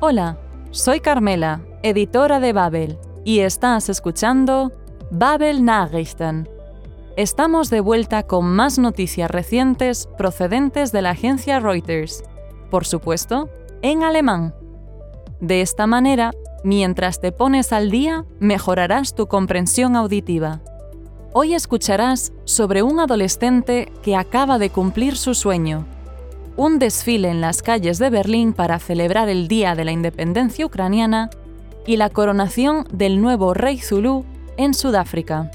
Hola, soy Carmela, editora de Babel, y estás escuchando Babel Nachrichten. Estamos de vuelta con más noticias recientes procedentes de la agencia Reuters, por supuesto, en alemán. De esta manera, mientras te pones al día, mejorarás tu comprensión auditiva. Hoy escucharás sobre un adolescente que acaba de cumplir su sueño, un desfile en las calles de Berlín para celebrar el Día de la Independencia Ucraniana y la coronación del nuevo rey Zulu en Sudáfrica.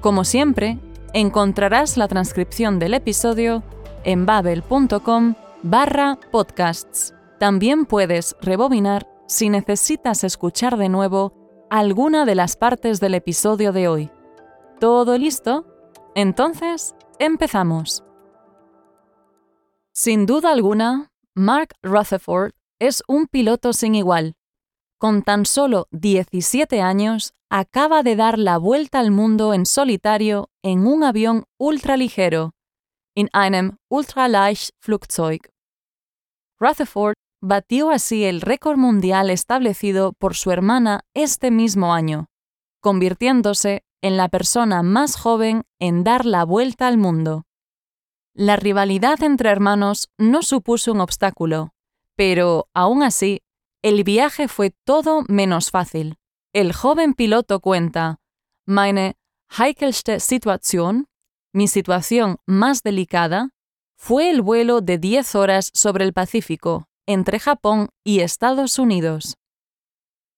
Como siempre, encontrarás la transcripción del episodio en babel.com barra podcasts. También puedes rebobinar si necesitas escuchar de nuevo alguna de las partes del episodio de hoy. ¿Todo listo? Entonces, empezamos. Sin duda alguna, Mark Rutherford es un piloto sin igual. Con tan solo 17 años, acaba de dar la vuelta al mundo en solitario en un avión ultraligero, in einem Ultraleichtflugzeug. Rutherford batió así el récord mundial establecido por su hermana este mismo año, convirtiéndose en la persona más joven en dar la vuelta al mundo. La rivalidad entre hermanos no supuso un obstáculo, pero, aún así, el viaje fue todo menos fácil. El joven piloto cuenta, Meine heikelste Situation, mi situación más delicada, fue el vuelo de 10 horas sobre el Pacífico, entre Japón y Estados Unidos.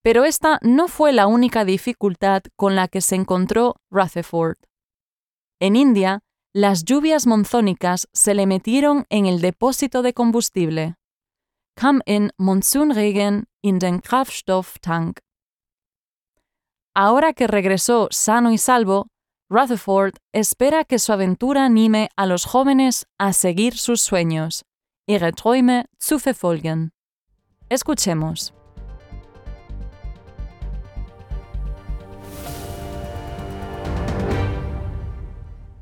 Pero esta no fue la única dificultad con la que se encontró Rutherford. En India, las lluvias monzónicas se le metieron en el depósito de combustible. Kam in Monsunregen in den Kraftstofftank. Ahora que regresó sano y salvo, Rutherford espera que su aventura anime a los jóvenes a seguir sus sueños. Ihre Träume zu verfolgen. Escuchemos.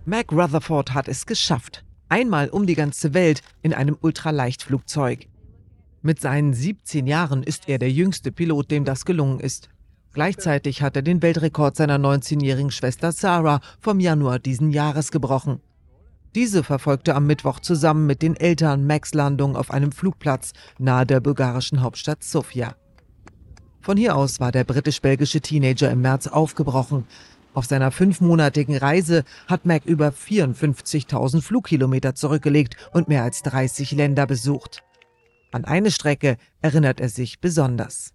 Mac Rutherford hat es geschafft. Einmal um die ganze Welt in einem Ultraleichtflugzeug. Mit seinen 17 Jahren ist er der jüngste Pilot, dem das gelungen ist. Gleichzeitig hat er den Weltrekord seiner 19-jährigen Schwester Sarah vom Januar diesen Jahres gebrochen. Diese verfolgte am Mittwoch zusammen mit den Eltern Max Landung auf einem Flugplatz nahe der bulgarischen Hauptstadt Sofia. Von hier aus war der britisch-belgische Teenager im März aufgebrochen. Auf seiner fünfmonatigen Reise hat Mac über 54.000 Flugkilometer zurückgelegt und mehr als 30 Länder besucht. An eine Strecke erinnert er sich besonders.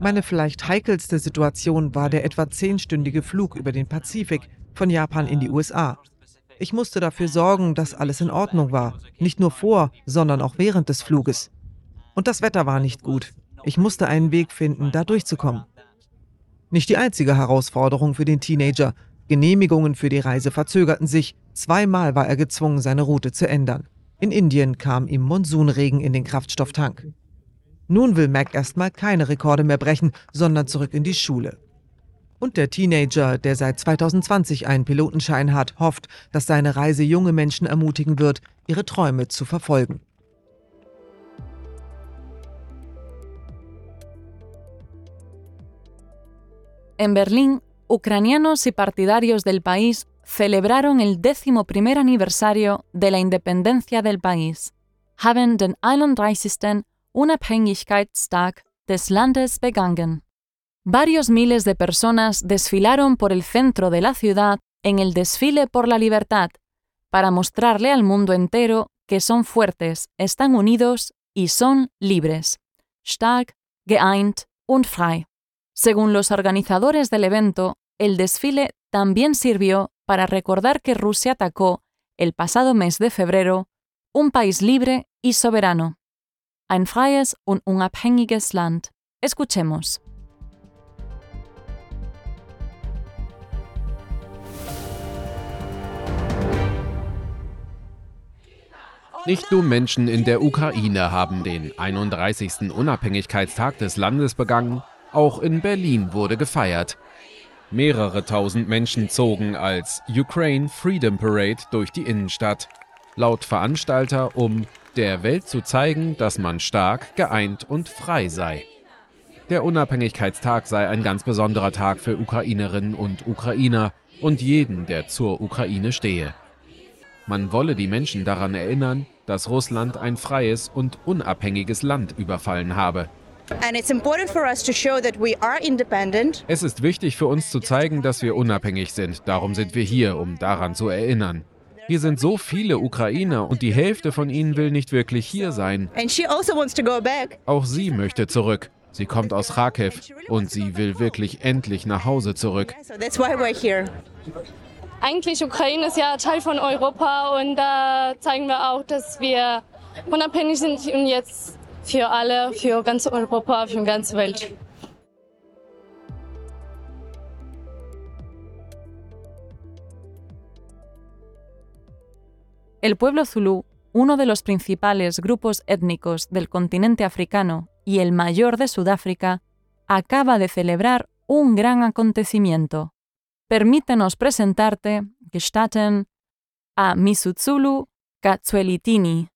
Meine vielleicht heikelste Situation war der etwa zehnstündige Flug über den Pazifik von Japan in die USA. Ich musste dafür sorgen, dass alles in Ordnung war, nicht nur vor, sondern auch während des Fluges. Und das Wetter war nicht gut. Ich musste einen Weg finden, da durchzukommen. Nicht die einzige Herausforderung für den Teenager. Genehmigungen für die Reise verzögerten sich. Zweimal war er gezwungen, seine Route zu ändern. In Indien kam ihm Monsunregen in den Kraftstofftank. Nun will Mac erstmal keine Rekorde mehr brechen, sondern zurück in die Schule. Und der Teenager, der seit 2020 einen Pilotenschein hat, hofft, dass seine Reise junge Menschen ermutigen wird, ihre Träume zu verfolgen. En Berlín, ucranianos y partidarios del país celebraron el décimo primer aniversario de la independencia del país. Haben den 31. Unabhängigkeitstag des Landes begangen. Varios miles de personas desfilaron por el centro de la ciudad en el desfile por la libertad, para mostrarle al mundo entero que son fuertes, están unidos y son libres. Stark, geeint und frei. Según los organizadores del evento, el desfile también sirvió para recordar que Rusia atacó, el pasado mes de febrero, un país libre y soberano. Ein freies und unabhängiges Land. Escuchemos. Nicht nur Menschen in der Ukraine haben den 31. Unabhängigkeitstag des Landes begangen, auch in Berlin wurde gefeiert. Mehrere tausend Menschen zogen als Ukraine Freedom Parade durch die Innenstadt. Laut Veranstalter um der Welt zu zeigen, dass man stark, geeint und frei sei. Der Unabhängigkeitstag sei ein ganz besonderer Tag für Ukrainerinnen und Ukrainer und jeden, der zur Ukraine stehe. Man wolle die Menschen daran erinnern, dass Russland ein freies und unabhängiges Land überfallen habe. Es ist wichtig für uns zu zeigen, dass wir unabhängig sind. Darum sind wir hier, um daran zu erinnern. Hier sind so viele Ukrainer und die Hälfte von ihnen will nicht wirklich hier sein. Also Auch sie möchte zurück. Sie kommt aus Kharkiv und sie will wirklich endlich nach Hause zurück. Eigentlich Ukraine ist ja Teil von Europa und da zeigen wir auch, dass wir unabhängig sind und jetzt für alle, für ganz Europa, für die ganze Welt. El pueblo zulú, uno de los principales grupos étnicos del continente africano y el mayor de Sudáfrica, acaba de celebrar un gran acontecimiento. Permítenos presentarte, gestatten, a Misutsulu Katsuelitini,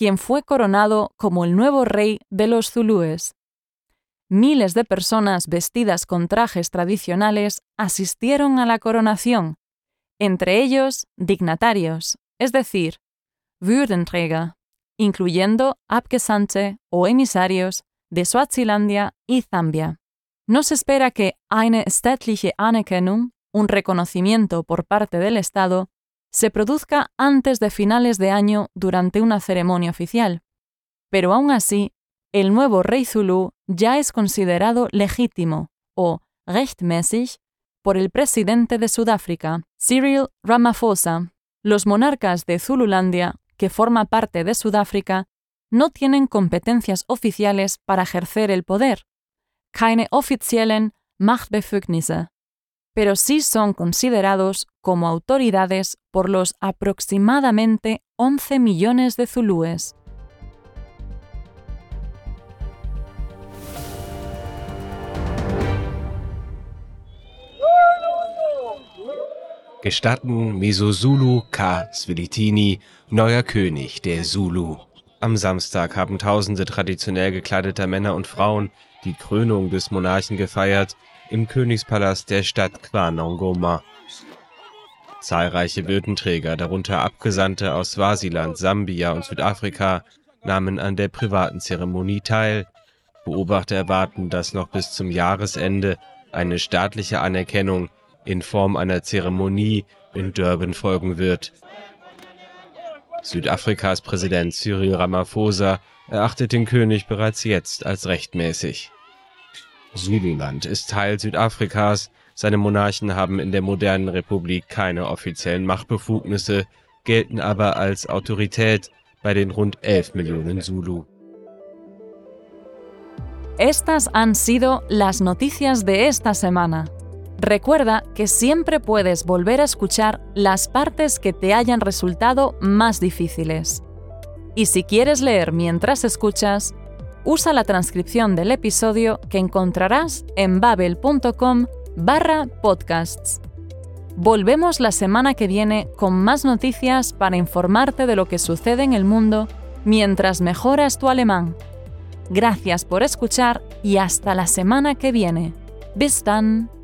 quien fue coronado como el nuevo rey de los zulúes. Miles de personas vestidas con trajes tradicionales asistieron a la coronación, entre ellos dignatarios, es decir, Würdenträger, incluyendo Abgesandte o emisarios de Swazilandia y Zambia. No se espera que eine staatliche Anerkennung, un reconocimiento por parte del Estado, se produzca antes de finales de año durante una ceremonia oficial. Pero aún así, el nuevo rey Zulu ya es considerado legítimo o rechtmäßig por el presidente de Sudáfrica, Cyril Ramaphosa. Los monarcas de Zululandia que forma parte de Sudáfrica, no tienen competencias oficiales para ejercer el poder, keine offiziellen Machtbefugnisse, pero sí son considerados como autoridades por los aproximadamente 11 millones de zulúes. gestatten Mesozulu K. Swilitini, neuer König der Zulu. Am Samstag haben tausende traditionell gekleideter Männer und Frauen die Krönung des Monarchen gefeiert im Königspalast der Stadt Kwanongoma. Zahlreiche Würdenträger, darunter Abgesandte aus Swasiland, Sambia und Südafrika, nahmen an der privaten Zeremonie teil. Beobachter erwarten, dass noch bis zum Jahresende eine staatliche Anerkennung in Form einer Zeremonie in Durban folgen wird. Südafrikas Präsident Cyril Ramaphosa erachtet den König bereits jetzt als rechtmäßig. Zululand ist Teil Südafrikas, seine Monarchen haben in der modernen Republik keine offiziellen Machtbefugnisse, gelten aber als Autorität bei den rund 11 Millionen Zulu. Estas han sido las noticias de esta semana. Recuerda que siempre puedes volver a escuchar las partes que te hayan resultado más difíciles. Y si quieres leer mientras escuchas, usa la transcripción del episodio que encontrarás en babel.com barra podcasts. Volvemos la semana que viene con más noticias para informarte de lo que sucede en el mundo mientras mejoras tu alemán. Gracias por escuchar y hasta la semana que viene. Bis dann!